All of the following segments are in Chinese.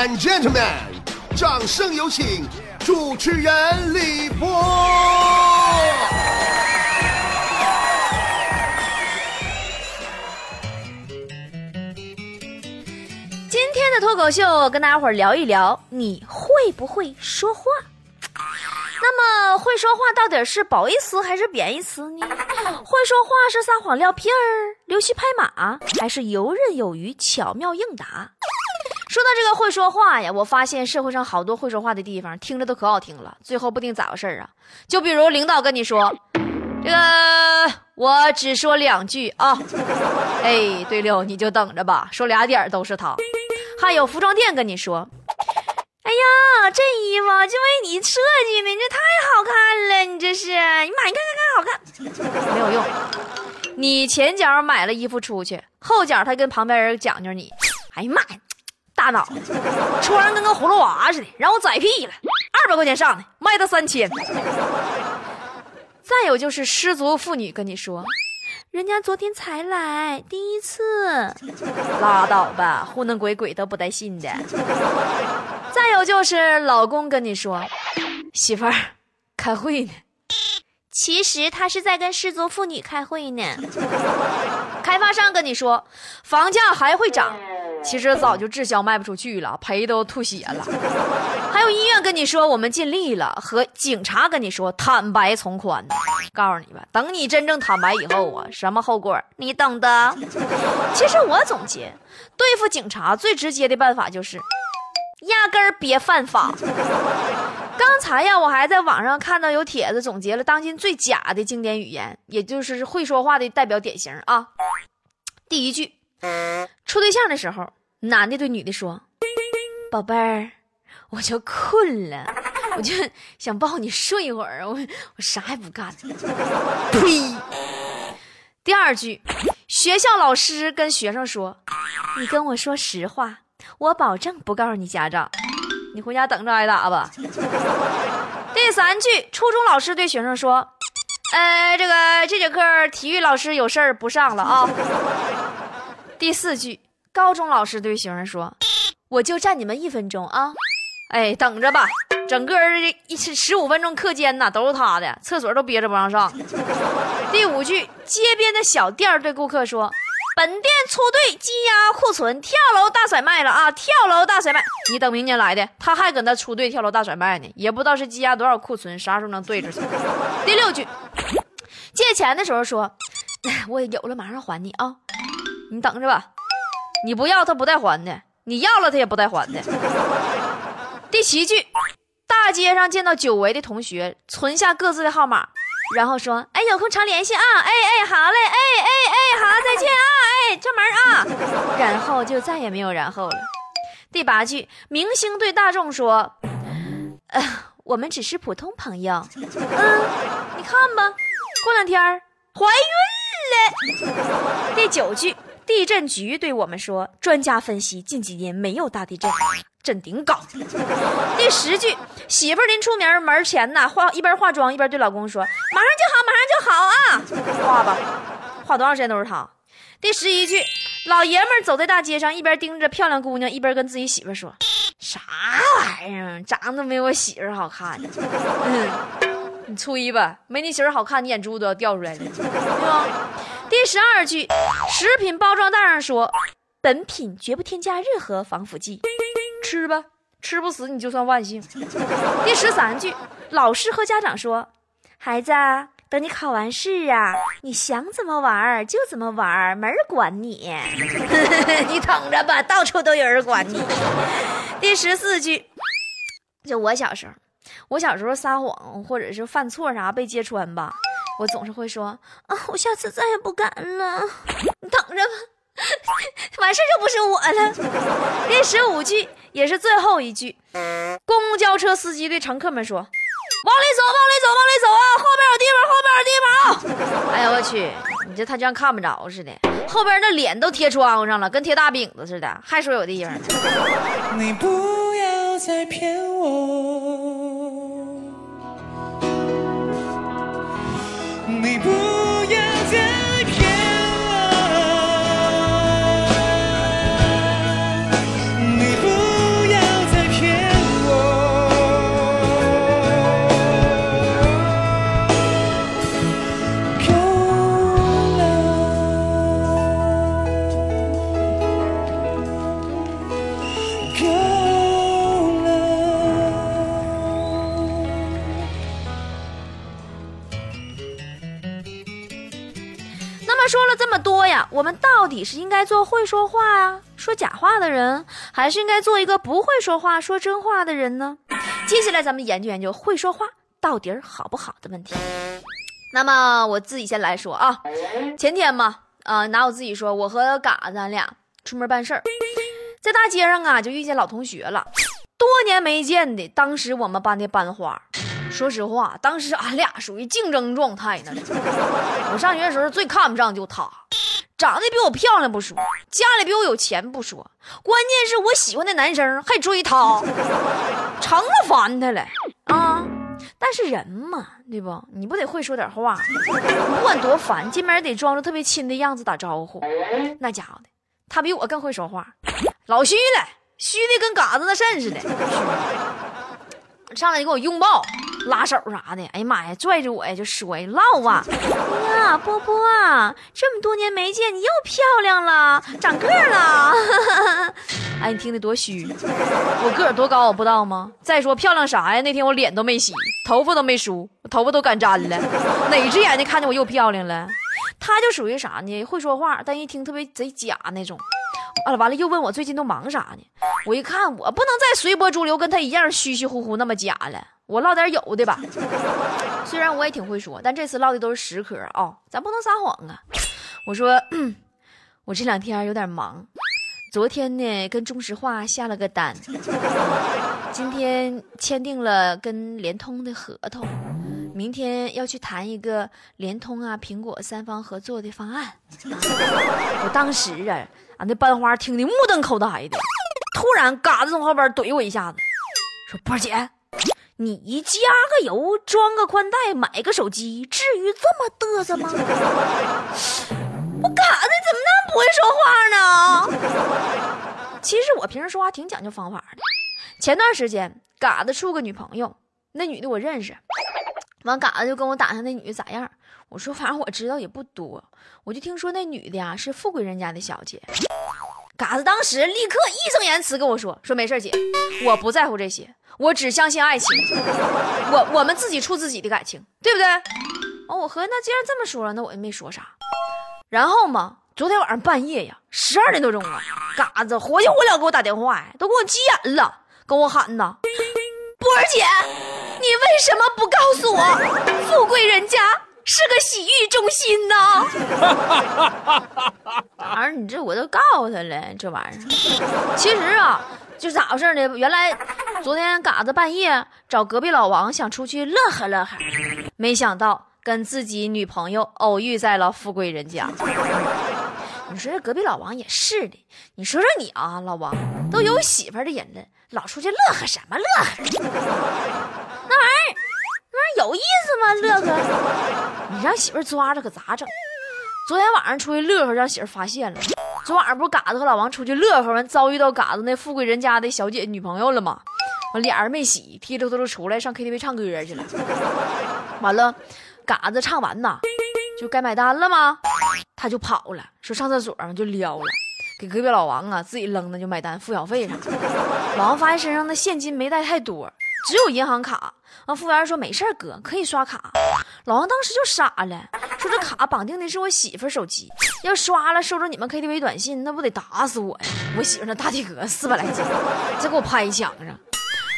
and gentlemen，掌声有请主持人李波。今天的脱口秀跟大家伙儿聊一聊，你会不会说话？那么会说话到底是褒义词还是贬义词呢？会说话是撒谎撂屁儿、溜须拍马，还是游刃有余、巧妙应答？说到这个会说话呀，我发现社会上好多会说话的地方，听着都可好听了，最后不定咋回事儿啊？就比如领导跟你说，这个我只说两句啊，哎，对了，你就等着吧，说俩点儿都是他。还有服装店跟你说，哎呀，这衣服就为你设计的，你这太好看了，你这是，你买你看看看好看，没有用。你前脚买了衣服出去，后脚他跟旁边人讲究你，哎呀妈呀，大脑 穿上跟个葫芦娃似的，让我宰屁了，二百块钱上的，卖他三千。再有就是失足妇女跟你说。人家昨天才来，第一次，拉倒吧，糊弄鬼鬼都不带信的。再有就是老公跟你说，媳妇儿，开会呢，其实他是在跟失足妇女开会呢。开发商跟你说，房价还会涨。其实早就滞销卖不出去了，赔都吐血了。还有医院跟你说我们尽力了，和警察跟你说坦白从宽。告诉你吧，等你真正坦白以后啊，什么后果你懂的。其实我总结，对付警察最直接的办法就是，压根儿别犯法。刚才呀，我还在网上看到有帖子总结了当今最假的经典语言，也就是会说话的代表典型啊。第一句。处对象的时候，男的对女的说：“宝贝儿，我就困了，我就想抱你睡一会儿，我我啥也不干。”呸！第二句，学校老师跟学生说：“你跟我说实话，我保证不告诉你家长，你回家等着挨打吧。”第三句，初中老师对学生说：“呃，这个这节课体育老师有事儿不上了啊。”第四句，高中老师对学生说：“我就占你们一分钟啊，哎，等着吧，整个一十五分钟课间呐都是他的，厕所都憋着不让上。”第五句，街边的小店对顾客说：“本店出队积压库存，跳楼大甩卖了啊！跳楼大甩卖，你等明年来的，他还搁那出队跳楼大甩卖呢，也不知道是积压多少库存，啥时候能兑出去。”第六句，借钱的时候说：“我有了，马上还你啊。”你等着吧，你不要他不带还的，你要了他也不带还的。第七句，大街上见到久违的同学，存下各自的号码，然后说：“哎，有空常联系啊！哎哎，好嘞！哎哎哎，好，再见啊！哎，出门啊！”然后就再也没有然后了。第八句，明星对大众说：“呃，我们只是普通朋友。嗯，你看吧，过两天怀孕了。”第九句。地震局对我们说：“专家分析，近几年没有大地震，震顶高。”第十句，媳妇临出门门前呢，化一边化妆一边对老公说：“马上就好，马上就好啊！”化吧，化多长时间都是他。第十一句，老爷们走在大街上，一边盯着漂亮姑娘，一边跟自己媳妇说：“啥玩意儿，长得没我媳妇好看。”嗯，你吹吧，没你媳妇好看，你眼珠都要掉出来了，对吧？第十二句，食品包装袋上说，本品绝不添加任何防腐剂，吃吧，吃不死你就算万幸。第十三句，老师和家长说，孩子，等你考完试啊，你想怎么玩就怎么玩，没人管你，你等着吧，到处都有人管你。第十四句，就我小时候，我小时候撒谎或者是犯错啥被揭穿吧。我总是会说啊，我下次再也不敢了。你等着吧，完事就不是我了。第十五句也是最后一句，公交车司机对乘客们说：“往里走，往里走，往里走啊！后边有地方，后边有地方啊！”哎呀，我去，你这他就像看不着似的，后边那脸都贴窗户上了，跟贴大饼子似的，还说有地方。你不要再骗我。不底是应该做会说话呀、说假话的人，还是应该做一个不会说话、说真话的人呢？接下来咱们研究研究会说话到底好不好的问题。那么我自己先来说啊，前天嘛，啊、拿我自己说，我和嘎咱俩出门办事儿，在大街上啊就遇见老同学了，多年没见的，当时我们班的班花。说实话，当时俺俩属于竞争状态呢。我上学的时候最看不上就他，长得比我漂亮不说，家里比我有钱不说，关键是我喜欢的男生还追她，成了烦她了啊！但是人嘛，对不？你不得会说点话？不管多烦，见面得装着特别亲的样子打招呼。那家伙的，他比我更会说话，老虚了，虚的跟嘎子那肾似的。上来就给我拥抱、拉手啥的，哎呀妈呀，拽着我呀就说呀唠啊，哎呀波波啊，这么多年没见，你又漂亮了，长个儿了。哎，你听得多虚，我个儿多高我不知道吗？再说漂亮啥呀？那天我脸都没洗，头发都没梳，我头发都敢粘了，哪只眼睛看见我又漂亮了？他就属于啥呢？会说话，但一听特别贼假那种。完了完了，又问我最近都忙啥呢？我一看，我不能再随波逐流，跟他一样虚虚乎乎那么假了。我唠点有的吧。虽然我也挺会说，但这次唠的都是实嗑啊、咱不能撒谎啊。我说，我这两天有点忙，昨天呢跟中石化下了个单，今天签订了跟联通的合同。明天要去谈一个联通啊、苹果三方合作的方案。我当时啊，俺那班花听得目瞪口呆的，突然嘎子从后边怼我一下子，说：“波姐，你加个油、装个宽带、买个手机，至于这么嘚瑟吗？”我嘎子怎么那么不会说话呢？其实我平时说话挺讲究方法的。前段时间，嘎子处个女朋友，那女的我认识。完，嘎子就跟我打听那女的咋样。我说，反正我知道也不多，我就听说那女的呀是富贵人家的小姐。嘎子当时立刻义正言辞跟我说：“说没事姐，我不在乎这些，我只相信爱情，我我们自己处自己的感情，对不对？”哦，我合计那既然这么说了，那我也没说啥。然后嘛，昨天晚上半夜呀，十二点多钟啊，嘎子火急火燎给我打电话呀，都给我急眼了，跟我喊呐：“波儿姐。”你为什么不告诉我，富贵人家是个洗浴中心呢？当然，你这我都告诉他了，这玩意儿。其实啊，就咋回事呢？原来昨天嘎子半夜找隔壁老王想出去乐呵乐呵，没想到跟自己女朋友偶遇在了富贵人家。你说这隔壁老王也是的，你说说你啊，老王都有媳妇的人了，老出去乐呵什么乐呵？那玩意儿有意思吗？乐呵，你让媳妇抓着可咋整？昨天晚上出去乐呵，让媳妇发现了。昨晚上不是嘎子和老王出去乐呵完，遭遇到嘎子那富贵人家的小姐女朋友了吗？完俩人没洗，踢溜溜出来上 KTV 唱歌去了。完了，嘎子唱完呐，就该买单了吗？他就跑了，说上厕所嘛就撩了，给隔壁老王啊自己扔的就买单付小费啥的。老王发现身上的现金没带太多，只有银行卡。完，服务员说没事哥，可以刷卡。老王当时就傻了，说这卡绑定的是我媳妇手机，要刷了收着你们 KTV 短信，那不得打死我呀！我媳妇那大体格四百来斤，再给我拍一墙上。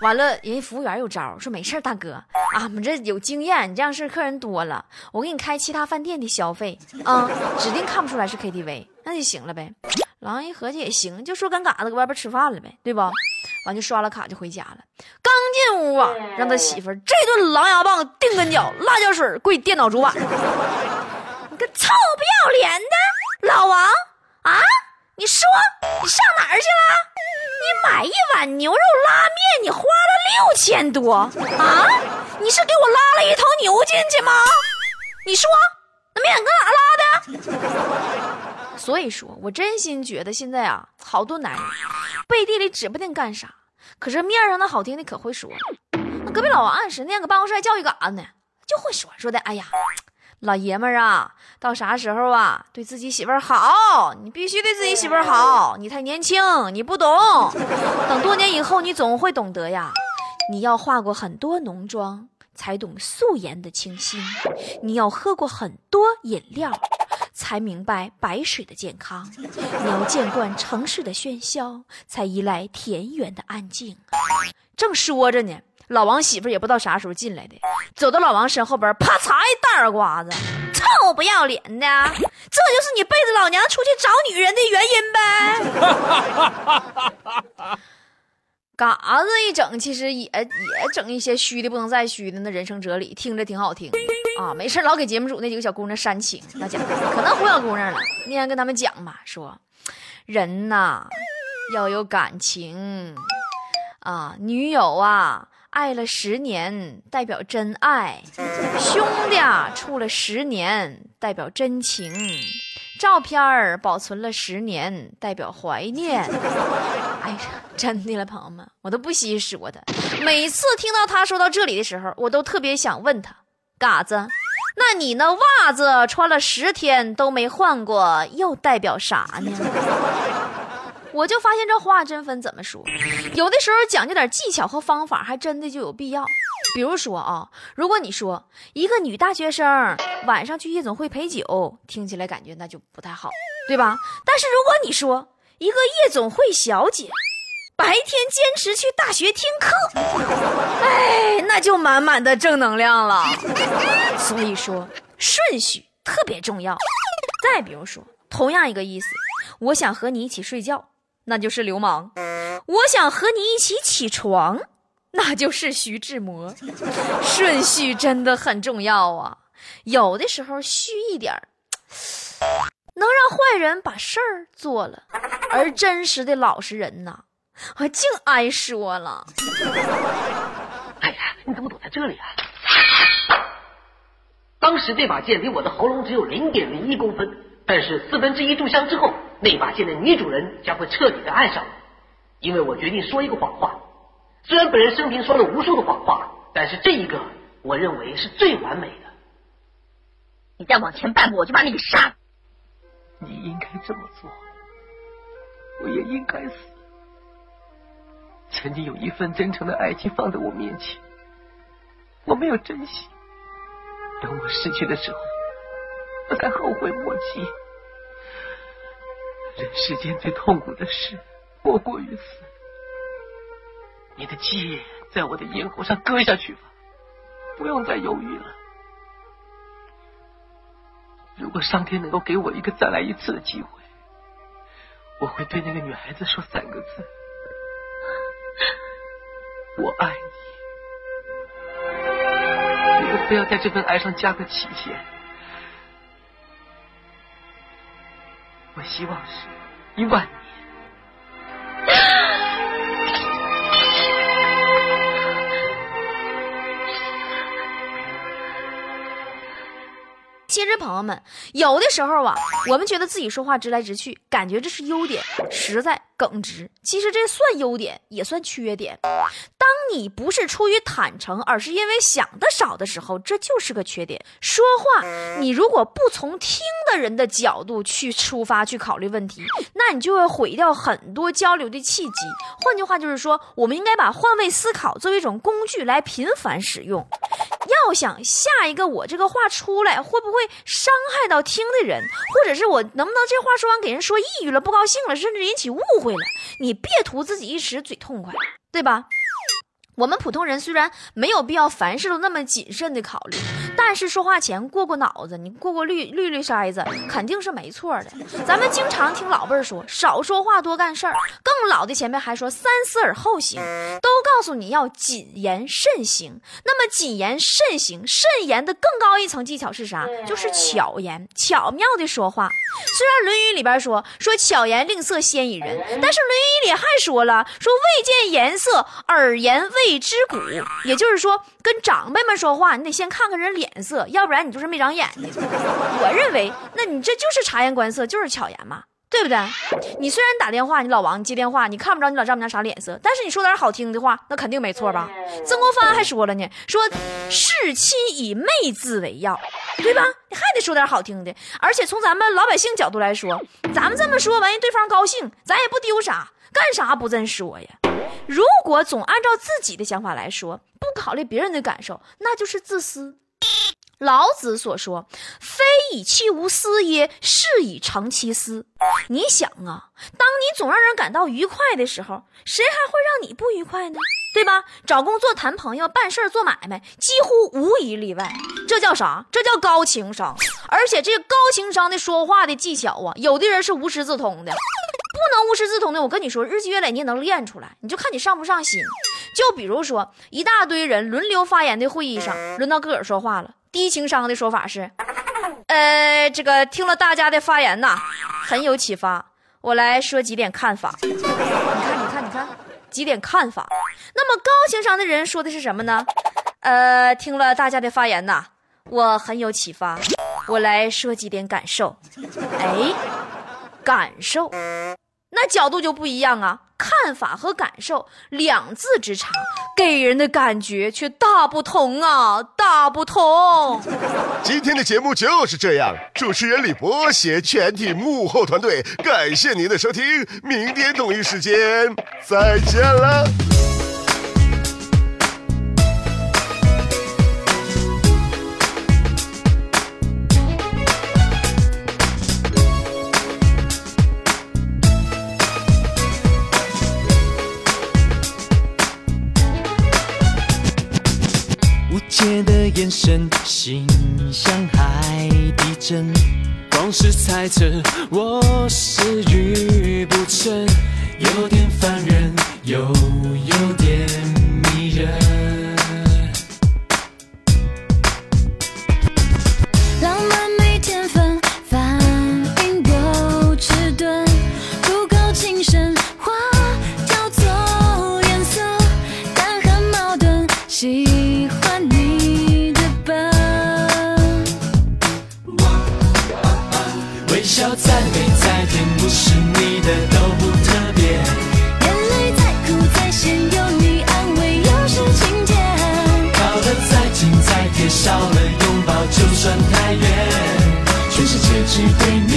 完了，人家服务员有招，说没事大哥，俺们这有经验，你这样式客人多了，我给你开其他饭店的消费啊、指定看不出来是 KTV，那就行了呗。老王一合计也行，就说跟嘎子搁外边吃饭了呗，对吧？完就刷了卡就回家了。刚进屋啊，让他媳妇儿这顿狼牙棒、定跟脚、辣椒水跪电脑主板。你个臭不要脸的老王啊！你说你上哪儿去了？你买一碗牛肉拉面，你花了六千多啊！你是给我拉了一头牛进去吗？你说那面搁哪拉的？所以说我真心觉得现在啊，好多男人背地里指不定干啥，可是面上那好听的可会说。那隔壁老王按时那天搁办公室还教育嘎子呢，就会说说的，哎呀。老爷们儿啊，到啥时候啊，对自己媳妇儿好，你必须对自己媳妇儿好。你太年轻，你不懂，等多年以后，你总会懂得呀。你要化过很多浓妆，才懂素颜的清新；你要喝过很多饮料，才才明白白水的健康；你要见惯城市的喧嚣，才依赖田园的安静。正说着呢，老王媳妇也不知道啥时候进来的，走到老王身后边，啪嚓一大耳刮子，臭不要脸的！这就是你背着老娘出去找女人的原因呗？嘎子一整，其实也也整一些虚的不能再虚的那人生哲理，听着挺好听啊。没事老给节目组那几个小姑娘煽情，那家伙可能哄小姑娘了。那天跟他们讲吧，说人呐要有感情啊，女友啊爱了十年代表真爱，兄弟啊处了十年代表真情。照片儿保存了十年，代表怀念。哎呀，真的了，朋友们，我都不稀说他。每次听到他说到这里的时候，我都特别想问他：嘎子，那你那袜子穿了十天都没换过，又代表啥呢？我就发现这话真分怎么说，有的时候讲究点技巧和方法，还真的就有必要。比如说啊，如果你说一个女大学生晚上去夜总会陪酒，听起来感觉那就不太好，对吧？但是如果你说一个夜总会小姐白天坚持去大学听课，哎，那就满满的正能量了。所以说顺序特别重要。再比如说，同样一个意思，我想和你一起睡觉，那就是流氓；我想和你一起起床。那就是徐志摩，顺序真的很重要啊！有的时候虚一点能让坏人把事儿做了，而真实的老实人呐，净挨说了。哎呀，你怎么躲在这里啊？当时这把剑离我的喉咙只有零点零一公分，但是四分之一炷香之后，那把剑的女主人将会彻底的爱上我，因为我决定说一个谎话。虽然本人生平说了无数的谎话，但是这一个我认为是最完美的。你再往前半步，我就把你给杀了。你应该这么做，我也应该死。曾经有一份真诚的爱情放在我面前，我没有珍惜。等我失去的时候，我才后悔莫及。人世间最痛苦的事，莫过于此。你的剑在我的咽喉上割下去吧，不用再犹豫了。如果上天能够给我一个再来一次的机会，我会对那个女孩子说三个字：我爱你。如果非要在这份爱上加个期限，我希望是一万年。其实，朋友们，有的时候啊，我们觉得自己说话直来直去，感觉这是优点，实在耿直。其实这算优点，也算缺点。当你不是出于坦诚，而是因为想的少的时候，这就是个缺点。说话，你如果不从听的人的角度去出发去考虑问题，那你就会毁掉很多交流的契机。换句话就是说，我们应该把换位思考作为一种工具来频繁使用。要想下一个我这个话出来，会不会？伤害到听的人，或者是我能不能这话说完给人说抑郁了、不高兴了，甚至引起误会了？你别图自己一时嘴痛快，对吧？我们普通人虽然没有必要凡事都那么谨慎的考虑，但是说话前过过脑子，你过过滤滤滤筛子，肯定是没错的。咱们经常听老辈儿说，少说话多干事儿。更老的前辈还说，三思而后行，都告诉你要谨言慎行。那么谨言慎行，慎言的更高一层技巧是啥？就是巧言，巧妙的说话。虽然《论语》里边说说巧言令色鲜矣人，但是《论语》里还说了说未见颜色，耳言未知古。也就是说，跟长辈们说话，你得先看看人脸色，要不然你就是没长眼睛。我认为，那你这就是察言观色，就是巧言嘛。对不对？你虽然打电话，你老王接电话，你看不着你老丈母娘啥脸色，但是你说点好听的话，那肯定没错吧？曾国藩还说了呢，说视亲以媚字为要，对吧？你还得说点好听的，而且从咱们老百姓角度来说，咱们这么说，万一对方高兴，咱也不丢啥，干啥不这么说呀？如果总按照自己的想法来说，不考虑别人的感受，那就是自私。老子所说：“非以弃吾思耶，是以长其思。”你想啊，当你总让人感到愉快的时候，谁还会让你不愉快呢？对吧？找工作、谈朋友、办事儿、做买卖，几乎无一例外。这叫啥？这叫高情商。而且这高情商的说话的技巧啊，有的人是无师自通的，不能无师自通的。我跟你说，日积月累你也能练出来，你就看你上不上心。就比如说，一大堆人轮流发言的会议上，轮到自个儿说话了。低情商的说法是，呃，这个听了大家的发言呐，很有启发。我来说几点看法。你看，你看，你看，几点看法。那么高情商的人说的是什么呢？呃，听了大家的发言呐，我很有启发。我来说几点感受。哎，感受。那角度就不一样啊，看法和感受两字之差，给人的感觉却大不同啊，大不同。今天的节目就是这样，主持人李博携全体幕后团队，感谢您的收听，明天同一时间再见了。眼神，心像海底针。光是猜测，我是愚不成，有点烦人，又有只对你